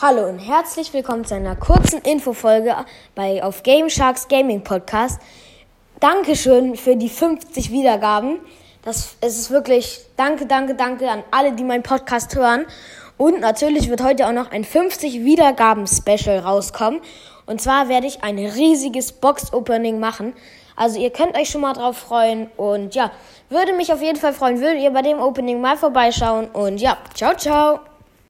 Hallo und herzlich willkommen zu einer kurzen Infofolge bei auf Game Sharks Gaming Podcast. Dankeschön für die 50 Wiedergaben. Das es ist wirklich danke, danke, danke an alle, die meinen Podcast hören. Und natürlich wird heute auch noch ein 50 Wiedergaben Special rauskommen. Und zwar werde ich ein riesiges Box Opening machen. Also ihr könnt euch schon mal drauf freuen. Und ja, würde mich auf jeden Fall freuen, würdet ihr bei dem Opening mal vorbeischauen. Und ja, ciao, ciao.